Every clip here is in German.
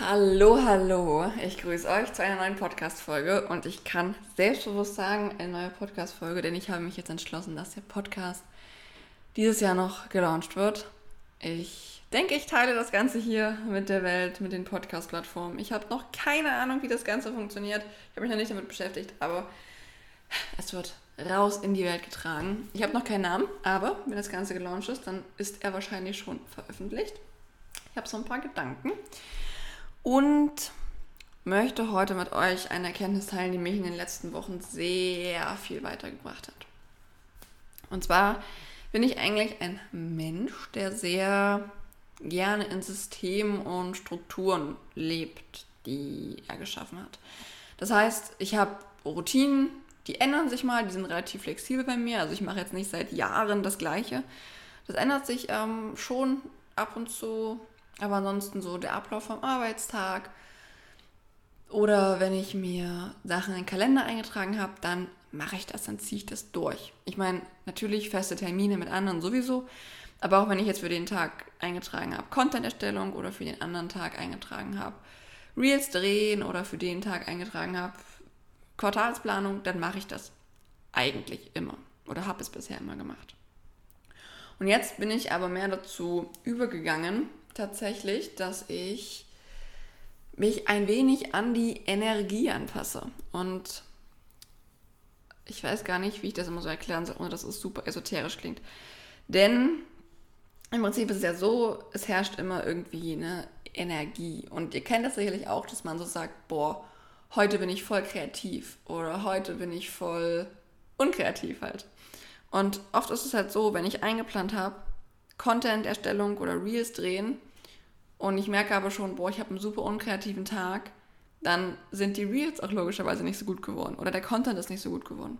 Hallo, hallo. Ich grüße euch zu einer neuen Podcast-Folge und ich kann selbstbewusst sagen, eine neue Podcast-Folge, denn ich habe mich jetzt entschlossen, dass der Podcast dieses Jahr noch gelauncht wird. Ich denke, ich teile das Ganze hier mit der Welt, mit den Podcast-Plattformen. Ich habe noch keine Ahnung, wie das Ganze funktioniert. Ich habe mich noch nicht damit beschäftigt, aber es wird raus in die Welt getragen. Ich habe noch keinen Namen, aber wenn das Ganze gelauncht ist, dann ist er wahrscheinlich schon veröffentlicht. Ich habe so ein paar Gedanken und möchte heute mit euch eine Erkenntnis teilen, die mich in den letzten Wochen sehr viel weitergebracht hat. Und zwar bin ich eigentlich ein Mensch, der sehr gerne in Systemen und Strukturen lebt, die er geschaffen hat. Das heißt, ich habe Routinen, die ändern sich mal, die sind relativ flexibel bei mir. Also ich mache jetzt nicht seit Jahren das Gleiche. Das ändert sich ähm, schon ab und zu, aber ansonsten so der Ablauf vom Arbeitstag oder wenn ich mir Sachen in den Kalender eingetragen habe, dann mache ich das, dann ziehe ich das durch. Ich meine, natürlich feste Termine mit anderen sowieso, aber auch wenn ich jetzt für den Tag eingetragen habe, Content-Erstellung oder für den anderen Tag eingetragen habe, Reels drehen oder für den Tag eingetragen habe, Quartalsplanung, dann mache ich das eigentlich immer oder habe es bisher immer gemacht. Und jetzt bin ich aber mehr dazu übergegangen, tatsächlich, dass ich mich ein wenig an die Energie anpasse. Und ich weiß gar nicht, wie ich das immer so erklären soll, ohne dass es super esoterisch klingt. Denn im Prinzip ist es ja so, es herrscht immer irgendwie eine Energie. Und ihr kennt das sicherlich auch, dass man so sagt, boah, heute bin ich voll kreativ oder heute bin ich voll unkreativ halt. Und oft ist es halt so, wenn ich eingeplant habe, Content-Erstellung oder Reels drehen und ich merke aber schon, boah, ich habe einen super unkreativen Tag, dann sind die Reels auch logischerweise nicht so gut geworden oder der Content ist nicht so gut geworden.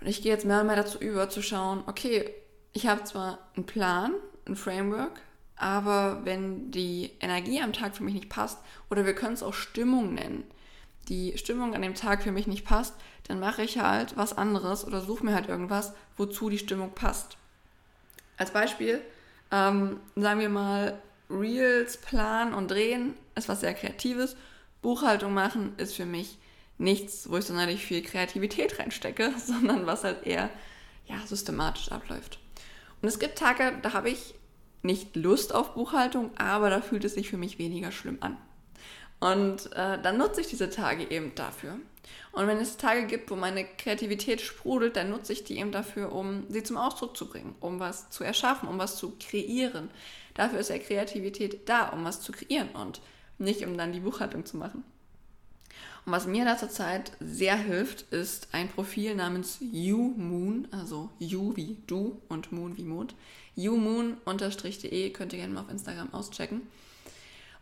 Und ich gehe jetzt mehr und mehr dazu über, zu schauen, okay, ich habe zwar einen Plan, ein Framework, aber wenn die Energie am Tag für mich nicht passt, oder wir können es auch Stimmung nennen, die Stimmung an dem Tag für mich nicht passt, dann mache ich halt was anderes oder suche mir halt irgendwas, wozu die Stimmung passt. Als Beispiel, ähm, sagen wir mal, Reels planen und drehen ist was sehr Kreatives. Buchhaltung machen ist für mich nichts, wo ich sonderlich viel Kreativität reinstecke, sondern was halt eher ja, systematisch abläuft. Und es gibt Tage, da habe ich nicht Lust auf Buchhaltung, aber da fühlt es sich für mich weniger schlimm an. Und äh, dann nutze ich diese Tage eben dafür. Und wenn es Tage gibt, wo meine Kreativität sprudelt, dann nutze ich die eben dafür, um sie zum Ausdruck zu bringen, um was zu erschaffen, um was zu kreieren. Dafür ist ja Kreativität da, um was zu kreieren und nicht um dann die Buchhaltung zu machen. Und was mir da zurzeit sehr hilft, ist ein Profil namens YouMoon, also You wie du und Moon wie Mond. YouMoon-de könnt ihr gerne mal auf Instagram auschecken.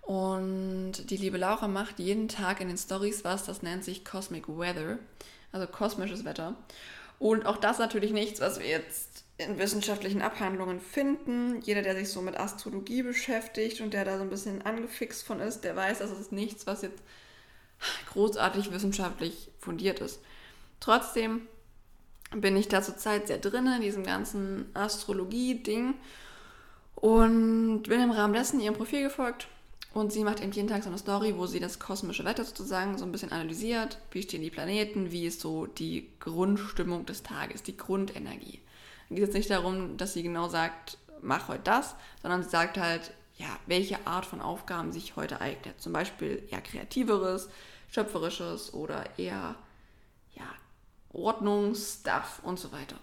Und die liebe Laura macht jeden Tag in den Stories was, das nennt sich Cosmic Weather, also kosmisches Wetter. Und auch das natürlich nichts, was wir jetzt in wissenschaftlichen Abhandlungen finden. Jeder, der sich so mit Astrologie beschäftigt und der da so ein bisschen angefixt von ist, der weiß, dass es nichts, was jetzt großartig wissenschaftlich fundiert ist. Trotzdem bin ich da zurzeit sehr drin in diesem ganzen Astrologie-Ding und bin im Rahmen dessen ihrem Profil gefolgt und sie macht eben jeden Tag so eine Story, wo sie das kosmische Wetter sozusagen so ein bisschen analysiert. Wie stehen die Planeten? Wie ist so die Grundstimmung des Tages, die Grundenergie? Es geht jetzt nicht darum, dass sie genau sagt, mach heute das, sondern sie sagt halt, ja, welche Art von Aufgaben sich heute eignet. Zum Beispiel eher kreativeres, schöpferisches oder eher, ja, Ordnungsstuff und so weiter.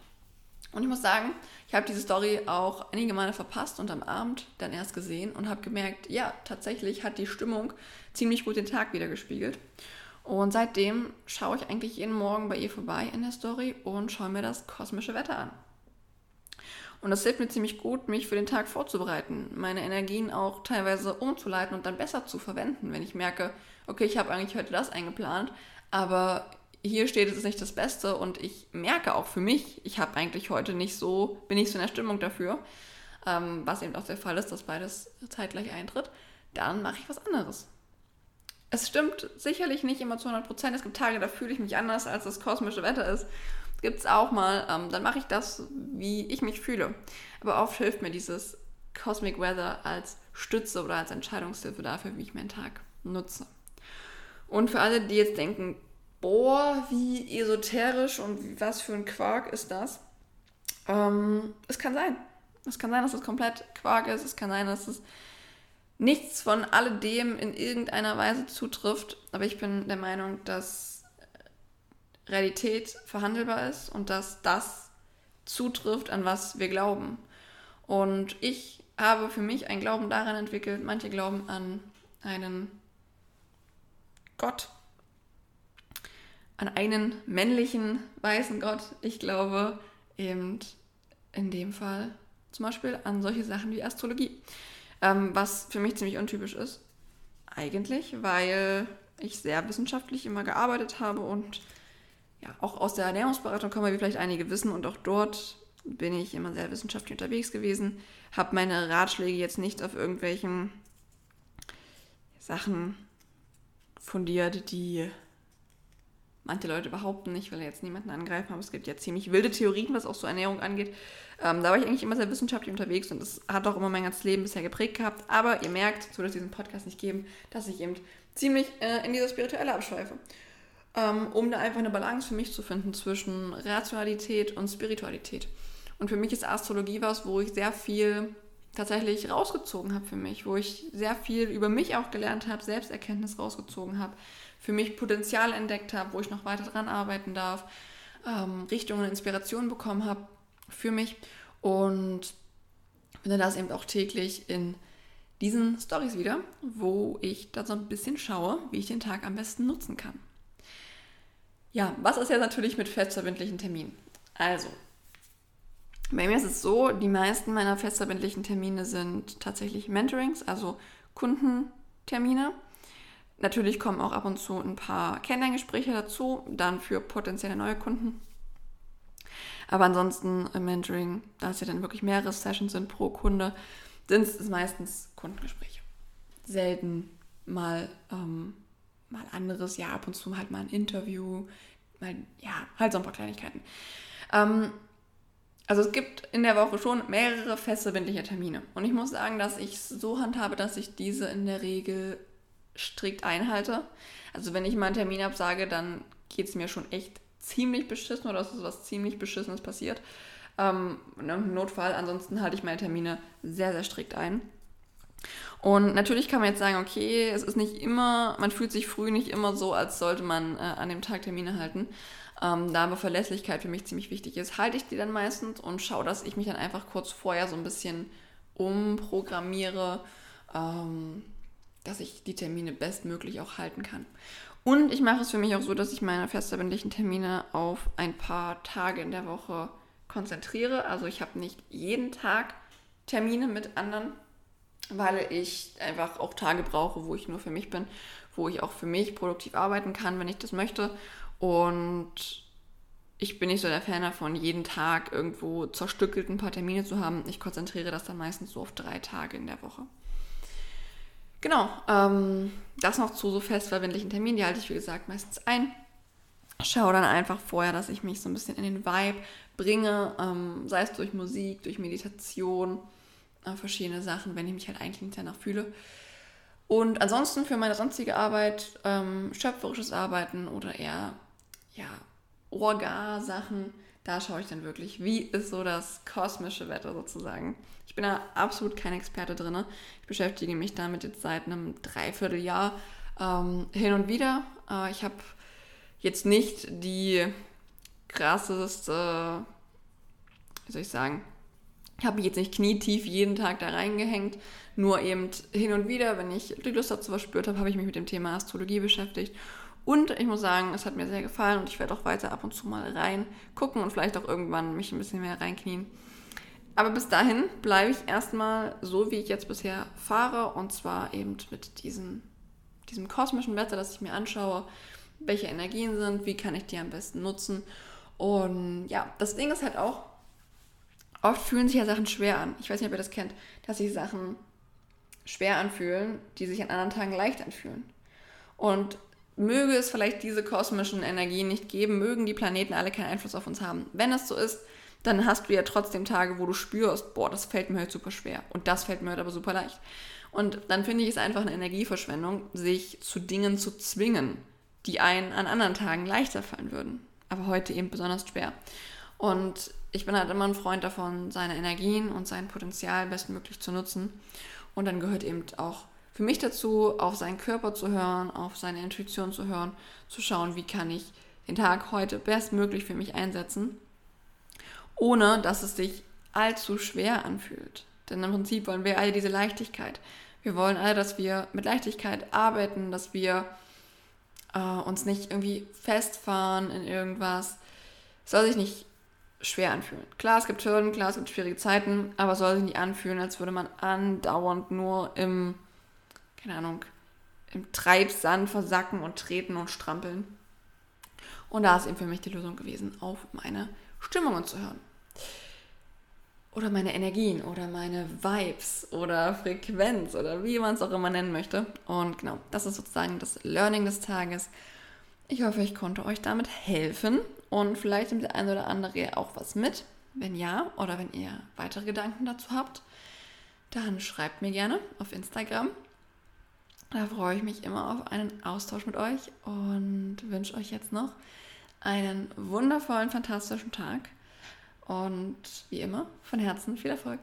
Und ich muss sagen, ich habe diese Story auch einige Male verpasst und am Abend dann erst gesehen und habe gemerkt, ja, tatsächlich hat die Stimmung ziemlich gut den Tag wieder gespiegelt. Und seitdem schaue ich eigentlich jeden Morgen bei ihr vorbei in der Story und schaue mir das kosmische Wetter an. Und das hilft mir ziemlich gut, mich für den Tag vorzubereiten, meine Energien auch teilweise umzuleiten und dann besser zu verwenden, wenn ich merke, okay, ich habe eigentlich heute das eingeplant, aber hier steht, es ist nicht das Beste und ich merke auch für mich, ich habe eigentlich heute nicht so, bin nicht so in der Stimmung dafür, ähm, was eben auch der Fall ist, dass beides zeitgleich eintritt, dann mache ich was anderes. Es stimmt sicherlich nicht immer zu 100 Prozent. Es gibt Tage, da fühle ich mich anders, als das kosmische Wetter ist. Gibt es auch mal. Ähm, dann mache ich das, wie ich mich fühle. Aber oft hilft mir dieses Cosmic Weather als Stütze oder als Entscheidungshilfe dafür, wie ich meinen Tag nutze. Und für alle, die jetzt denken, boah, wie esoterisch und was für ein Quark ist das? Ähm, es kann sein. Es kann sein, dass es komplett Quark ist. Es kann sein, dass es nichts von alledem in irgendeiner Weise zutrifft. Aber ich bin der Meinung, dass Realität verhandelbar ist und dass das zutrifft, an was wir glauben. Und ich habe für mich einen Glauben daran entwickelt, manche glauben an einen Gott, an einen männlichen weißen Gott. Ich glaube eben in dem Fall zum Beispiel an solche Sachen wie Astrologie, ähm, was für mich ziemlich untypisch ist. Eigentlich, weil ich sehr wissenschaftlich immer gearbeitet habe und ja, auch aus der Ernährungsberatung komme, wie vielleicht einige wissen, und auch dort bin ich immer sehr wissenschaftlich unterwegs gewesen, habe meine Ratschläge jetzt nicht auf irgendwelchen Sachen fundiert, die manche Leute behaupten, nicht, weil er jetzt niemanden angreifen, aber es gibt ja ziemlich wilde Theorien, was auch so Ernährung angeht. Ähm, da war ich eigentlich immer sehr wissenschaftlich unterwegs und das hat auch immer mein ganzes Leben bisher geprägt gehabt. Aber ihr merkt, so dass diesen Podcast nicht geben, dass ich eben ziemlich äh, in dieser Spirituelle abschweife. Ähm, um da einfach eine Balance für mich zu finden zwischen Rationalität und Spiritualität. Und für mich ist Astrologie was, wo ich sehr viel tatsächlich rausgezogen habe für mich, wo ich sehr viel über mich auch gelernt habe, Selbsterkenntnis rausgezogen habe, für mich Potenzial entdeckt habe, wo ich noch weiter dran arbeiten darf, ähm, Richtungen, Inspirationen bekommen habe für mich und finde das eben auch täglich in diesen Stories wieder, wo ich da so ein bisschen schaue, wie ich den Tag am besten nutzen kann. Ja, was ist jetzt natürlich mit festverbindlichen Terminen? Also, bei mir ist es so, die meisten meiner festverbindlichen Termine sind tatsächlich Mentorings, also Kundentermine. Natürlich kommen auch ab und zu ein paar Kennenlerngespräche dazu, dann für potenzielle neue Kunden. Aber ansonsten im Mentoring, da es ja dann wirklich mehrere Sessions sind pro Kunde, sind es meistens Kundengespräche. Selten mal, ähm, mal anderes, ja, ab und zu halt mal ein Interview, mal, ja, halt so ein paar Kleinigkeiten. Ähm, also es gibt in der Woche schon mehrere feste windliche Termine. Und ich muss sagen, dass ich so handhabe, dass ich diese in der Regel strikt einhalte. Also wenn ich mal einen Termin absage, dann geht es mir schon echt ziemlich beschissen oder es ist was ziemlich Beschissenes passiert. Ähm, Im Notfall, ansonsten halte ich meine Termine sehr, sehr strikt ein. Und natürlich kann man jetzt sagen, okay, es ist nicht immer, man fühlt sich früh nicht immer so, als sollte man äh, an dem Tag Termine halten. Ähm, da aber Verlässlichkeit für mich ziemlich wichtig ist, halte ich die dann meistens und schaue, dass ich mich dann einfach kurz vorher so ein bisschen umprogrammiere, ähm, dass ich die Termine bestmöglich auch halten kann. Und ich mache es für mich auch so, dass ich meine festverbindlichen Termine auf ein paar Tage in der Woche konzentriere. Also ich habe nicht jeden Tag Termine mit anderen, weil ich einfach auch Tage brauche, wo ich nur für mich bin, wo ich auch für mich produktiv arbeiten kann, wenn ich das möchte. Und ich bin nicht so der Fan davon, jeden Tag irgendwo zerstückelt ein paar Termine zu haben. Ich konzentriere das dann meistens so auf drei Tage in der Woche. Genau, ähm, das noch zu so festverbindlichen Terminen, die halte ich wie gesagt meistens ein. Schaue dann einfach vorher, dass ich mich so ein bisschen in den Vibe bringe, ähm, sei es durch Musik, durch Meditation, äh, verschiedene Sachen, wenn ich mich halt eigentlich nicht danach fühle. Und ansonsten für meine sonstige Arbeit, ähm, schöpferisches Arbeiten oder eher ja, Orga-Sachen, da schaue ich dann wirklich, wie ist so das kosmische Wetter sozusagen. Ich bin da absolut kein Experte drin. Ich beschäftige mich damit jetzt seit einem Dreivierteljahr ähm, hin und wieder. Äh, ich habe jetzt nicht die krasseste, wie soll ich sagen, ich habe mich jetzt nicht knietief jeden Tag da reingehängt, nur eben hin und wieder, wenn ich die Lust dazu verspürt habe, habe ich mich mit dem Thema Astrologie beschäftigt und ich muss sagen, es hat mir sehr gefallen und ich werde auch weiter ab und zu mal reingucken und vielleicht auch irgendwann mich ein bisschen mehr reinknien. Aber bis dahin bleibe ich erstmal so, wie ich jetzt bisher fahre und zwar eben mit diesem, diesem kosmischen Wetter, das ich mir anschaue, welche Energien sind, wie kann ich die am besten nutzen. Und ja, das Ding ist halt auch, oft fühlen sich ja Sachen schwer an. Ich weiß nicht, ob ihr das kennt, dass sich Sachen schwer anfühlen, die sich an anderen Tagen leicht anfühlen. Und möge es vielleicht diese kosmischen Energien nicht geben, mögen die Planeten alle keinen Einfluss auf uns haben. Wenn es so ist, dann hast du ja trotzdem Tage, wo du spürst, boah, das fällt mir heute super schwer und das fällt mir heute aber super leicht. Und dann finde ich es einfach eine Energieverschwendung, sich zu Dingen zu zwingen, die einen an anderen Tagen leichter fallen würden, aber heute eben besonders schwer. Und ich bin halt immer ein Freund davon, seine Energien und sein Potenzial bestmöglich zu nutzen. Und dann gehört eben auch für mich dazu, auf seinen Körper zu hören, auf seine Intuition zu hören, zu schauen, wie kann ich den Tag heute bestmöglich für mich einsetzen, ohne dass es sich allzu schwer anfühlt. Denn im Prinzip wollen wir alle diese Leichtigkeit. Wir wollen alle, dass wir mit Leichtigkeit arbeiten, dass wir äh, uns nicht irgendwie festfahren in irgendwas. Es soll sich nicht schwer anfühlen. Klar, es gibt Hürden, klar, es gibt schwierige Zeiten, aber es soll sich nicht anfühlen, als würde man andauernd nur im, keine Ahnung, im Treibsand versacken und treten und strampeln. Und da ist eben für mich die Lösung gewesen, auf meine Stimmungen zu hören. Oder meine Energien oder meine Vibes oder Frequenz oder wie man es auch immer nennen möchte. Und genau, das ist sozusagen das Learning des Tages. Ich hoffe, ich konnte euch damit helfen und vielleicht nimmt der eine oder andere auch was mit. Wenn ja, oder wenn ihr weitere Gedanken dazu habt, dann schreibt mir gerne auf Instagram. Da freue ich mich immer auf einen Austausch mit euch und wünsche euch jetzt noch einen wundervollen, fantastischen Tag. Und wie immer, von Herzen viel Erfolg.